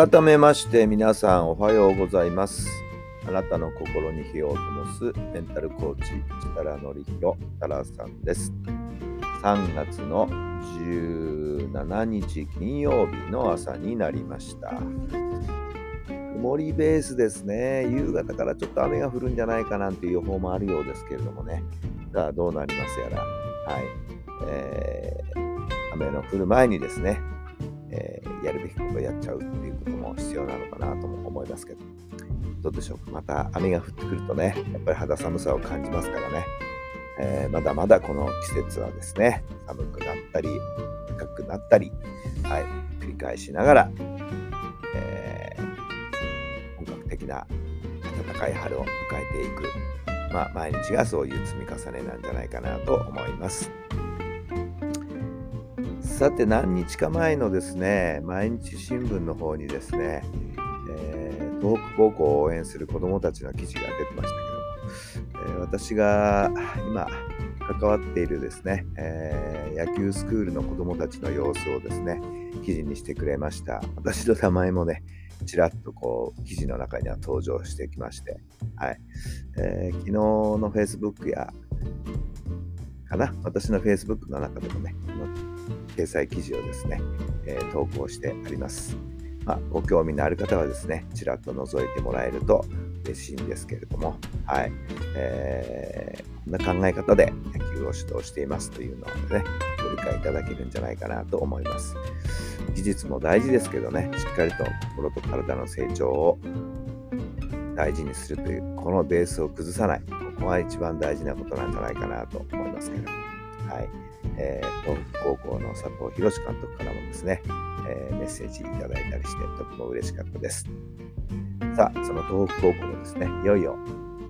改めまして皆さんおはようございます。あなたの心に火を灯すメンタルコーチ、設楽典弘太郎さんです。3月の17日金曜日の朝になりました。曇りベースですね。夕方からちょっと雨が降るんじゃないかなんていう予報もあるようですけれどもね。さあどうなりますやら。はい。えー雨の降る前にですね、えーやるべきことをやっちゃうっていうことも必要なのかなとも思いますけど、どうでしょうか？また雨が降ってくるとね、やっぱり肌寒さを感じますからね、えーまだまだこの季節はですね、寒くなったり、高くなったり、はい、繰り返しながら、えー本格的な暖かい春を迎えていく、まあ、毎日がそういう積み重ねなんじゃないかなと思います。さて何日か前のですね毎日新聞の方にですね、えー東北高校を応援する子どもたちの記事が出てましたけども、えー私が今関わっているですね、えー野球スクールの子どもたちの様子をですね記事にしてくれました。私の名前もねちらっとこう記事の中には登場してきまして、はい。えー昨日の Facebook やかな？私の Facebook の中でもね掲載記事をですね、えー投稿してあります。まあ、ご興味のある方はですね、ちらっと覗いてもらえると嬉しいんですけれども、はい。えーこんな考え方で野球を指導していますというのをね、ご理解いただけるんじゃないかなと思います。技術も大事ですけどね、しっかりと心と体の成長を大事にするという、このベースを崩さない、ここが一番大事なことなんじゃないかなと思いますけど、はい。えー東北高校の佐藤博監督からもですね、えーメッセージいただいたりしてとても嬉しかったです。さあ、その東北高校もですね、いよいよ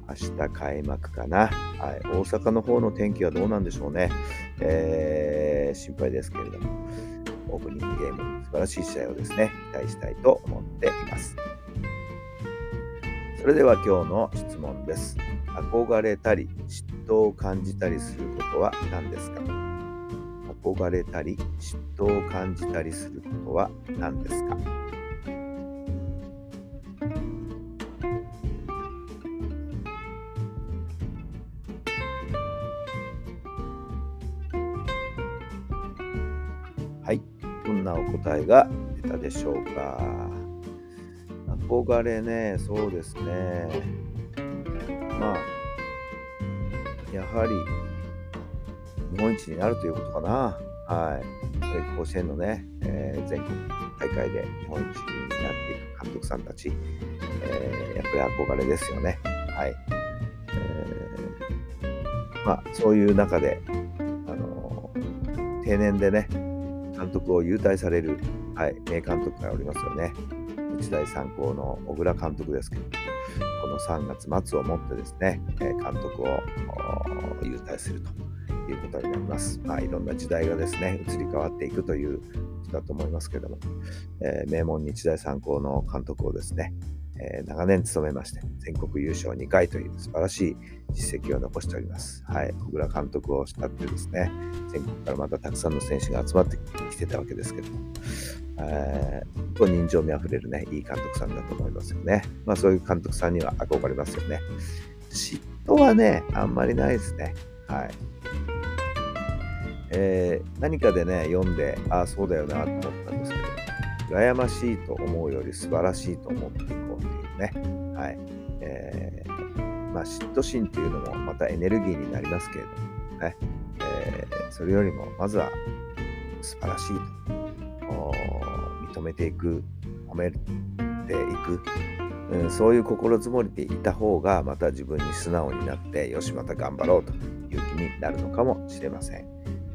明日開幕かな。はい、大阪の方の天気はどうなんでしょうね。えー心配ですけれども、オープニングゲーム、素晴らしい試合をですね、期待したいと思っています。それでは今日の質問です。憧れたり、嫉妬を感じたりすることは何ですか？憧れたり嫉妬を感じたりすることは何ですか？はい。どんなお答えが出たでしょうか？憧れねそうですね。まあやはり日本一になるということかな。はい。甲子園のね、えー全国大会で日本一になっていく監督さんたち、えーやっぱり憧れですよね。はい。えーまあ、そういう中で、あの定年でね、監督を優待される、はい、名監督がおりますよね。日大三高の小倉監督ですけど、この3月末をもってですね、え監督をお優待するということになります。まあ、いろんな時代がですね、移り変わっていくということだと思いますけども、えー名門日大三高の監督をですね、えー長年務めまして、全国優勝2回という素晴らしい実績を残しております。はい、小倉監督を慕ってですね、全国からまたたくさんの選手が集まってきてたわけですけども、えー人情味あふれるね、いい監督さんだと思いますよね。まあそういう監督さんには憧れますよね。嫉妬はね、あんまりないですね。はい。えー何かでね、読んで、ああ、そうだよなと思ったんですけど、羨ましいと思うより素晴らしいと思っていこうというね。はい。えーまあ、嫉妬心っていうのもまたエネルギーになりますけれどもね。えーそれよりも、まずは素晴らしいと認めていく、褒めていく、うんそういう心づもりでいた方が、また自分に素直になって、よし、また頑張ろうという気になるのかもしれません。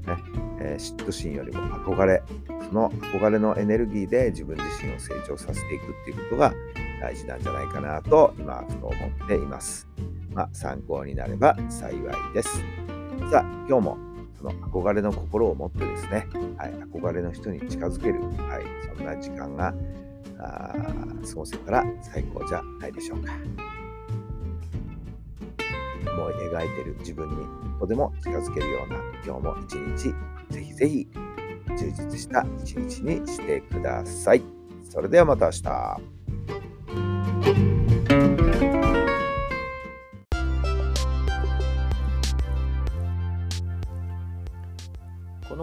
ねえー、嫉妬心よりも憧れその憧れのエネルギーで自分自身を成長させていくっていうことが大事なんじゃないかなと今ふと思っています。まあ、参考になれば幸いです。さあ今日もの憧れの心を持ってですね、はい、憧れの人に近づける、はい、そんな時間があ過ごせたら最高じゃないでしょうか。思い描いてる自分にとても近づけるような今日も一日ぜひぜひ充実した一日にしてください。それではまた明日。